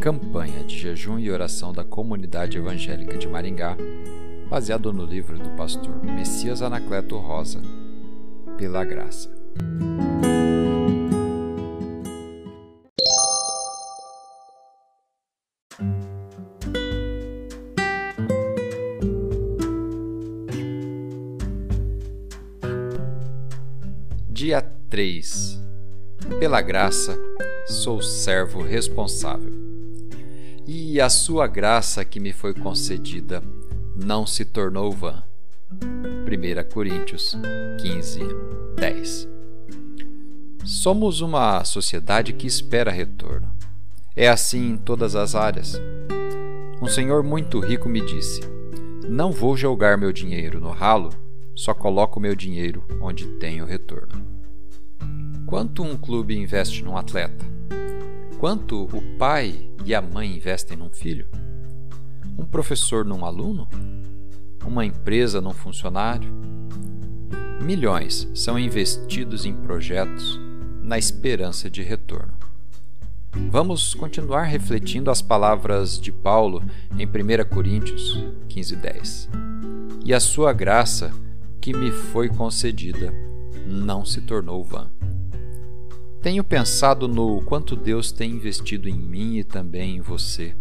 campanha de jejum e oração da comunidade evangélica de Maringá, baseado no livro do pastor Messias Anacleto Rosa, Pela Graça. Dia 3 Pela graça, sou servo responsável. E a sua graça que me foi concedida não se tornou vã. 1 Coríntios 15, 10 Somos uma sociedade que espera retorno. É assim em todas as áreas. Um senhor muito rico me disse: Não vou jogar meu dinheiro no ralo, só coloco meu dinheiro onde tenho retorno. Quanto um clube investe num atleta? Quanto o pai e a mãe investem num filho? Um professor num aluno? Uma empresa num funcionário? Milhões são investidos em projetos na esperança de retorno. Vamos continuar refletindo as palavras de Paulo em 1 Coríntios 15:10. E a sua graça que me foi concedida não se tornou vã. Tenho pensado no quanto Deus tem investido em mim e também em você.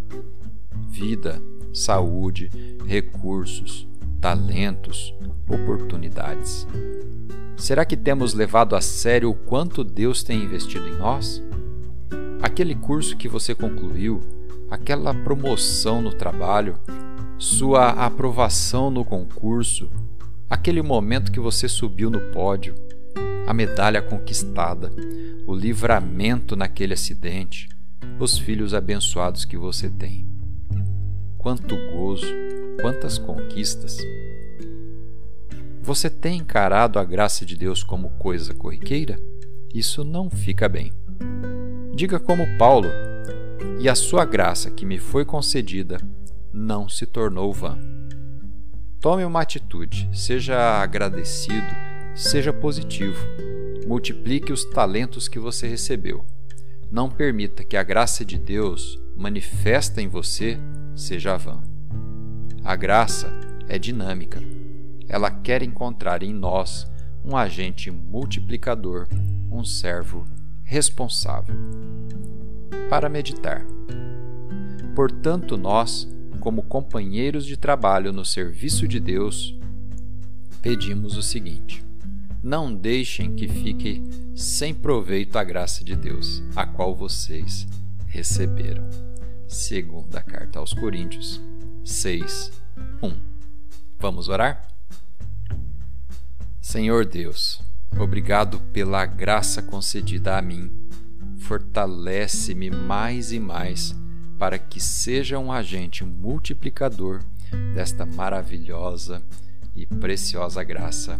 Vida, saúde, recursos, talentos, oportunidades. Será que temos levado a sério o quanto Deus tem investido em nós? Aquele curso que você concluiu, aquela promoção no trabalho, sua aprovação no concurso, aquele momento que você subiu no pódio, a medalha conquistada, o livramento naquele acidente, os filhos abençoados que você tem. Quanto gozo, quantas conquistas! Você tem encarado a graça de Deus como coisa corriqueira? Isso não fica bem. Diga como Paulo: E a sua graça que me foi concedida não se tornou vã. Tome uma atitude, seja agradecido, seja positivo multiplique os talentos que você recebeu. Não permita que a graça de Deus manifesta em você seja vã. A graça é dinâmica. Ela quer encontrar em nós um agente multiplicador, um servo responsável. Para meditar. Portanto, nós, como companheiros de trabalho no serviço de Deus, pedimos o seguinte: não deixem que fique sem proveito a graça de Deus, a qual vocês receberam. Segunda carta aos Coríntios 6, 1. Vamos orar? Senhor Deus, obrigado pela graça concedida a mim. Fortalece-me mais e mais para que seja um agente multiplicador desta maravilhosa e preciosa graça